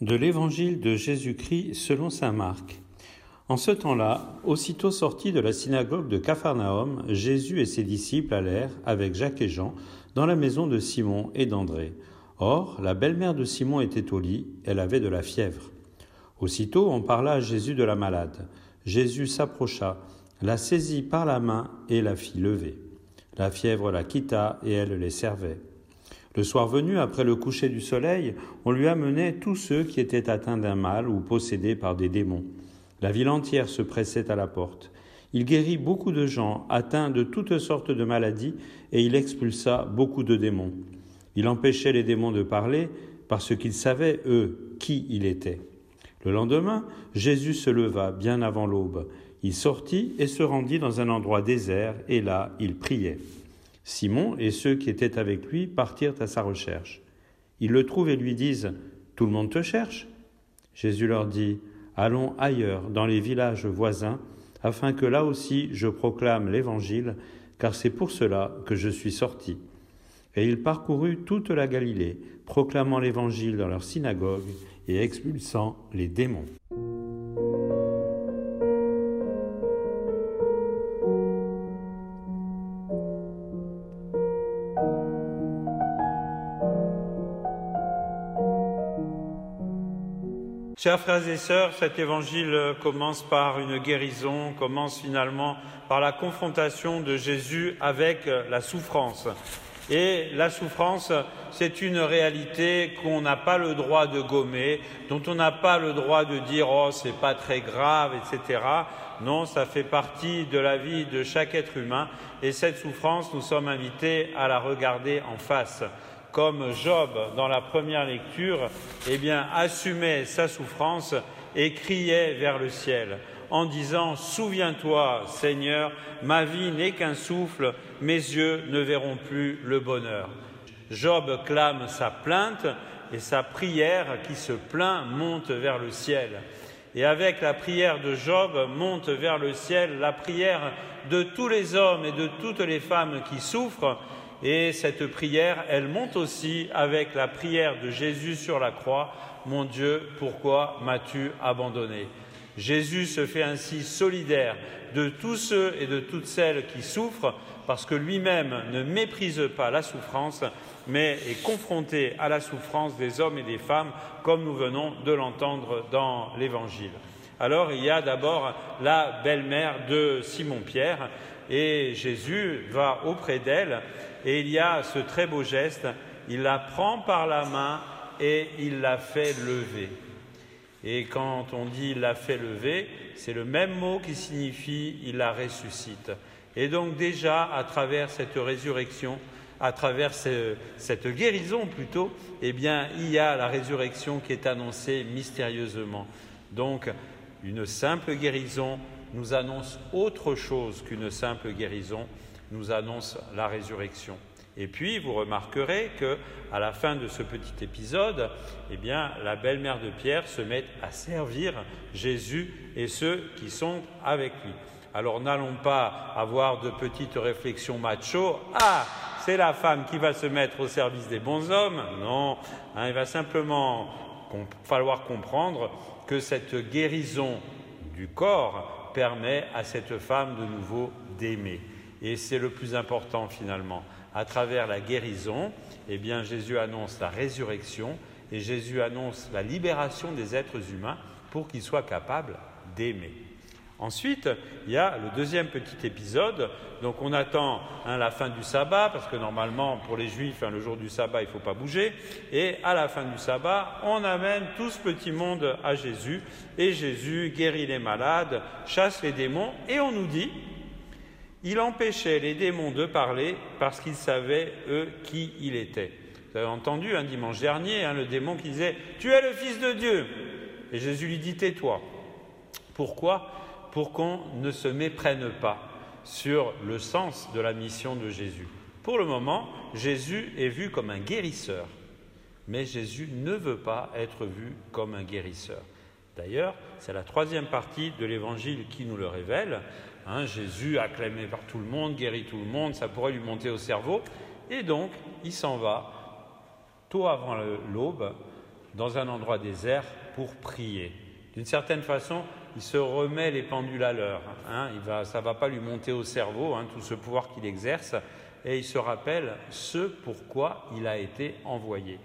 De l'Évangile de Jésus-Christ selon Saint Marc. En ce temps-là, aussitôt sortis de la synagogue de Capharnaüm, Jésus et ses disciples allèrent, avec Jacques et Jean, dans la maison de Simon et d'André. Or, la belle-mère de Simon était au lit, elle avait de la fièvre. Aussitôt, on parla à Jésus de la malade. Jésus s'approcha, la saisit par la main et la fit lever. La fièvre la quitta et elle les servait. Le soir venu, après le coucher du soleil, on lui amenait tous ceux qui étaient atteints d'un mal ou possédés par des démons. La ville entière se pressait à la porte. Il guérit beaucoup de gens atteints de toutes sortes de maladies et il expulsa beaucoup de démons. Il empêchait les démons de parler parce qu'ils savaient, eux, qui il était. Le lendemain, Jésus se leva bien avant l'aube. Il sortit et se rendit dans un endroit désert et là il priait. Simon et ceux qui étaient avec lui partirent à sa recherche. Ils le trouvent et lui disent Tout le monde te cherche Jésus leur dit Allons ailleurs, dans les villages voisins, afin que là aussi je proclame l'Évangile, car c'est pour cela que je suis sorti. Et il parcourut toute la Galilée, proclamant l'Évangile dans leurs synagogues et expulsant les démons. Chers frères et sœurs, cet évangile commence par une guérison, commence finalement par la confrontation de Jésus avec la souffrance. Et la souffrance, c'est une réalité qu'on n'a pas le droit de gommer, dont on n'a pas le droit de dire oh c'est pas très grave, etc. Non, ça fait partie de la vie de chaque être humain. Et cette souffrance, nous sommes invités à la regarder en face comme Job dans la première lecture, eh assumait sa souffrance et criait vers le ciel en disant Souviens-toi, Seigneur, ma vie n'est qu'un souffle, mes yeux ne verront plus le bonheur. Job clame sa plainte et sa prière qui se plaint monte vers le ciel. Et avec la prière de Job monte vers le ciel la prière de tous les hommes et de toutes les femmes qui souffrent et cette prière, elle monte aussi avec la prière de Jésus sur la croix. Mon Dieu, pourquoi m'as-tu abandonné? Jésus se fait ainsi solidaire de tous ceux et de toutes celles qui souffrent parce que lui-même ne méprise pas la souffrance, mais est confronté à la souffrance des hommes et des femmes, comme nous venons de l'entendre dans l'Évangile. Alors il y a d'abord la belle-mère de Simon-Pierre, et Jésus va auprès d'elle, et il y a ce très beau geste, il la prend par la main et il la fait lever. Et quand on dit il la fait lever, c'est le même mot qui signifie il la ressuscite. Et donc déjà, à travers cette résurrection, à travers cette guérison plutôt, eh bien, il y a la résurrection qui est annoncée mystérieusement. Donc, une simple guérison nous annonce autre chose qu'une simple guérison, nous annonce la résurrection. Et puis, vous remarquerez que, à la fin de ce petit épisode, eh la belle-mère de Pierre se met à servir Jésus et ceux qui sont avec lui. Alors, n'allons pas avoir de petites réflexions macho. Ah, c'est la femme qui va se mettre au service des bons hommes. Non, hein, il va simplement falloir comprendre que cette guérison du corps permet à cette femme de nouveau d'aimer. Et c'est le plus important finalement. À travers la guérison, eh Jésus annonce la résurrection et Jésus annonce la libération des êtres humains pour qu'ils soient capables d'aimer. Ensuite, il y a le deuxième petit épisode. Donc on attend hein, la fin du sabbat, parce que normalement pour les juifs, hein, le jour du sabbat, il ne faut pas bouger. Et à la fin du sabbat, on amène tout ce petit monde à Jésus. Et Jésus guérit les malades, chasse les démons. Et on nous dit, il empêchait les démons de parler parce qu'ils savaient, eux, qui il était. Vous avez entendu un dimanche dernier hein, le démon qui disait Tu es le Fils de Dieu. Et Jésus lui dit Tais-toi. Pourquoi? Pour qu'on ne se méprenne pas sur le sens de la mission de Jésus. Pour le moment, Jésus est vu comme un guérisseur, mais Jésus ne veut pas être vu comme un guérisseur. D'ailleurs, c'est la troisième partie de l'évangile qui nous le révèle. Hein, Jésus, acclamé par tout le monde, guérit tout le monde, ça pourrait lui monter au cerveau. Et donc, il s'en va, tôt avant l'aube, dans un endroit désert pour prier. D'une certaine façon, il se remet les pendules à l'heure. Hein. ça ne va pas lui monter au cerveau, hein, tout ce pouvoir qu'il exerce, et il se rappelle ce pourquoi il a été envoyé.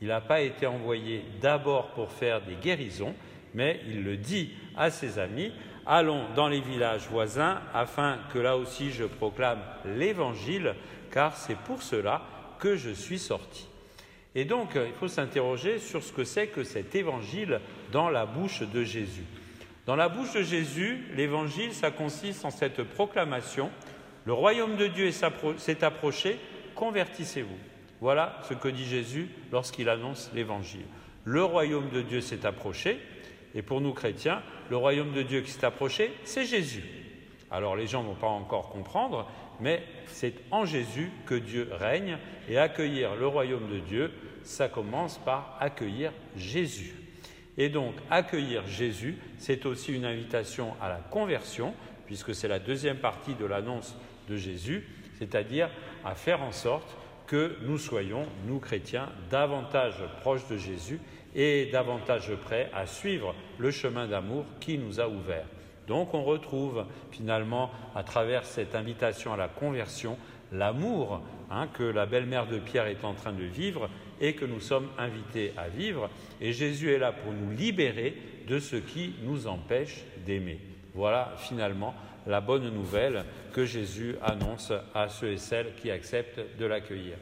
Il n'a pas été envoyé d'abord pour faire des guérisons, mais il le dit à ses amis, allons dans les villages voisins afin que là aussi je proclame l'Évangile, car c'est pour cela que je suis sorti. Et donc, il faut s'interroger sur ce que c'est que cet Évangile dans la bouche de Jésus. Dans la bouche de Jésus, l'Évangile, ça consiste en cette proclamation, le royaume de Dieu s'est approché, convertissez-vous. Voilà ce que dit Jésus lorsqu'il annonce l'Évangile. Le royaume de Dieu s'est approché, et pour nous chrétiens, le royaume de Dieu qui s'est approché, c'est Jésus. Alors les gens ne vont pas encore comprendre, mais c'est en Jésus que Dieu règne, et accueillir le royaume de Dieu, ça commence par accueillir Jésus. Et donc accueillir Jésus, c'est aussi une invitation à la conversion, puisque c'est la deuxième partie de l'annonce de Jésus, c'est-à-dire à faire en sorte que nous soyons, nous chrétiens, davantage proches de Jésus et davantage prêts à suivre le chemin d'amour qui nous a ouvert. Donc on retrouve finalement à travers cette invitation à la conversion l'amour hein, que la belle-mère de Pierre est en train de vivre et que nous sommes invités à vivre. Et Jésus est là pour nous libérer de ce qui nous empêche d'aimer. Voilà finalement la bonne nouvelle que Jésus annonce à ceux et celles qui acceptent de l'accueillir.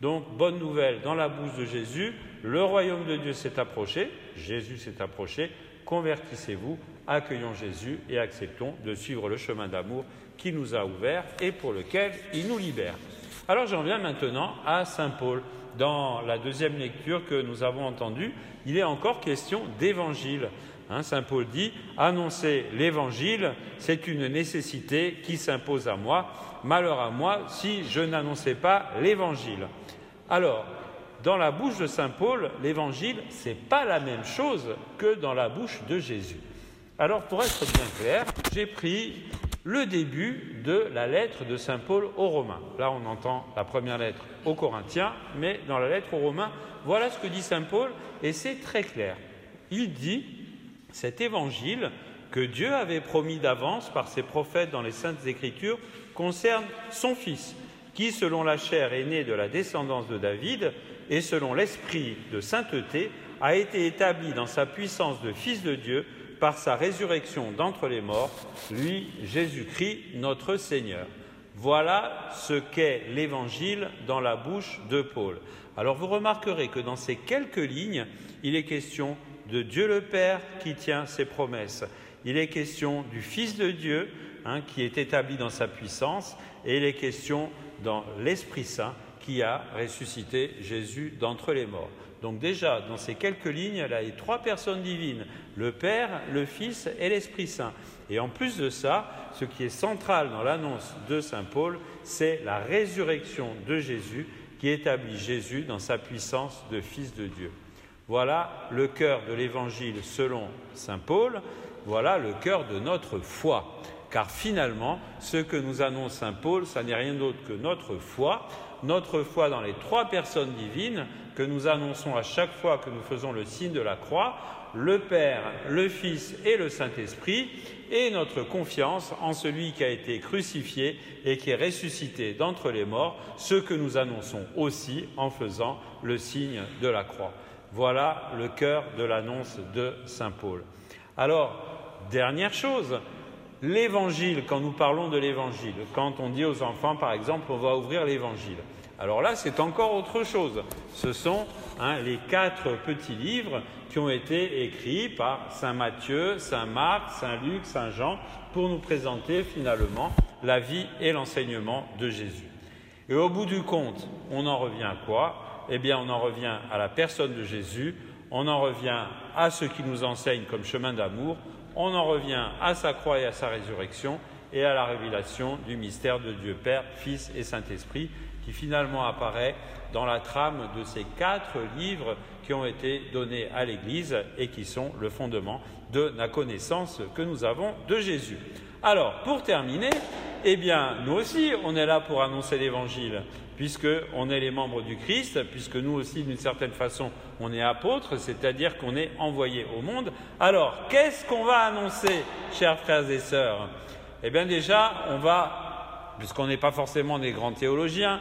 Donc, bonne nouvelle dans la bouche de Jésus, le royaume de Dieu s'est approché, Jésus s'est approché, convertissez-vous, accueillons Jésus et acceptons de suivre le chemin d'amour qui nous a ouvert et pour lequel il nous libère. Alors j'en viens maintenant à Saint Paul. Dans la deuxième lecture que nous avons entendue, il est encore question d'évangile. Hein, Saint Paul dit, annoncer l'évangile, c'est une nécessité qui s'impose à moi. Malheur à moi si je n'annonçais pas l'évangile. Alors, dans la bouche de Saint Paul, l'évangile, ce n'est pas la même chose que dans la bouche de Jésus. Alors, pour être bien clair, j'ai pris le début de la lettre de Saint Paul aux Romains. Là, on entend la première lettre aux Corinthiens, mais dans la lettre aux Romains, voilà ce que dit Saint Paul, et c'est très clair. Il dit cet évangile que Dieu avait promis d'avance par ses prophètes dans les saintes écritures concerne son Fils, qui, selon la chair, est né de la descendance de David, et selon l'esprit de sainteté, a été établi dans sa puissance de Fils de Dieu par sa résurrection d'entre les morts, lui, Jésus-Christ, notre Seigneur. Voilà ce qu'est l'Évangile dans la bouche de Paul. Alors vous remarquerez que dans ces quelques lignes, il est question de Dieu le Père qui tient ses promesses. Il est question du Fils de Dieu hein, qui est établi dans sa puissance et il est question dans l'Esprit Saint qui a ressuscité Jésus d'entre les morts. Donc déjà, dans ces quelques lignes, il y a trois personnes divines, le Père, le Fils et l'Esprit Saint. Et en plus de ça, ce qui est central dans l'annonce de Saint Paul, c'est la résurrection de Jésus qui établit Jésus dans sa puissance de Fils de Dieu. Voilà le cœur de l'Évangile selon Saint Paul, voilà le cœur de notre foi. Car finalement, ce que nous annonce Saint Paul, ça n'est rien d'autre que notre foi, notre foi dans les trois personnes divines que nous annonçons à chaque fois que nous faisons le signe de la croix, le Père, le Fils et le Saint-Esprit, et notre confiance en celui qui a été crucifié et qui est ressuscité d'entre les morts, ce que nous annonçons aussi en faisant le signe de la croix. Voilà le cœur de l'annonce de Saint Paul. Alors, dernière chose, l'évangile, quand nous parlons de l'évangile, quand on dit aux enfants, par exemple, on va ouvrir l'évangile. Alors là, c'est encore autre chose. Ce sont hein, les quatre petits livres qui ont été écrits par Saint Matthieu, Saint Marc, Saint Luc, Saint Jean, pour nous présenter finalement la vie et l'enseignement de Jésus. Et au bout du compte, on en revient à quoi? Eh bien, on en revient à la personne de Jésus, on en revient à ce qui nous enseigne comme chemin d'amour, on en revient à sa croix et à sa résurrection et à la révélation du mystère de Dieu Père, Fils et Saint-Esprit qui finalement apparaît dans la trame de ces quatre livres qui ont été donnés à l'Église et qui sont le fondement de la connaissance que nous avons de Jésus. Alors, pour terminer, eh bien, nous aussi, on est là pour annoncer l'Évangile, puisqu'on est les membres du Christ, puisque nous aussi, d'une certaine façon, on est apôtres, c'est-à-dire qu'on est envoyés au monde. Alors, qu'est-ce qu'on va annoncer, chers frères et sœurs? Eh bien, déjà, on va, puisqu'on n'est pas forcément des grands théologiens,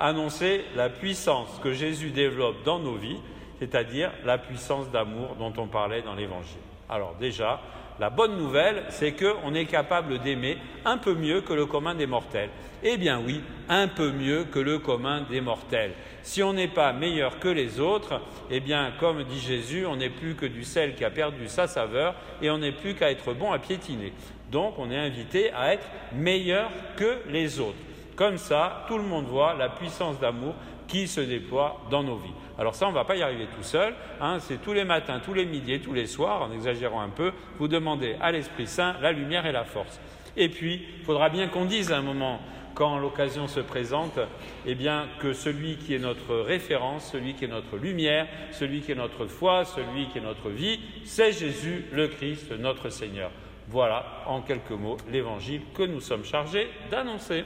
annoncer la puissance que Jésus développe dans nos vies, c'est-à-dire la puissance d'amour dont on parlait dans l'Évangile. Alors déjà, la bonne nouvelle, c'est qu'on est capable d'aimer un peu mieux que le commun des mortels. Eh bien oui, un peu mieux que le commun des mortels. Si on n'est pas meilleur que les autres, eh bien, comme dit Jésus, on n'est plus que du sel qui a perdu sa saveur et on n'est plus qu'à être bon à piétiner. Donc on est invité à être meilleur que les autres. Comme ça, tout le monde voit la puissance d'amour qui se déploie dans nos vies. Alors ça, on ne va pas y arriver tout seul. Hein, c'est tous les matins, tous les midis tous les soirs, en exagérant un peu, vous demandez à l'Esprit Saint la lumière et la force. Et puis, il faudra bien qu'on dise à un moment, quand l'occasion se présente, eh bien, que celui qui est notre référence, celui qui est notre lumière, celui qui est notre foi, celui qui est notre vie, c'est Jésus le Christ, notre Seigneur. Voilà, en quelques mots, l'évangile que nous sommes chargés d'annoncer.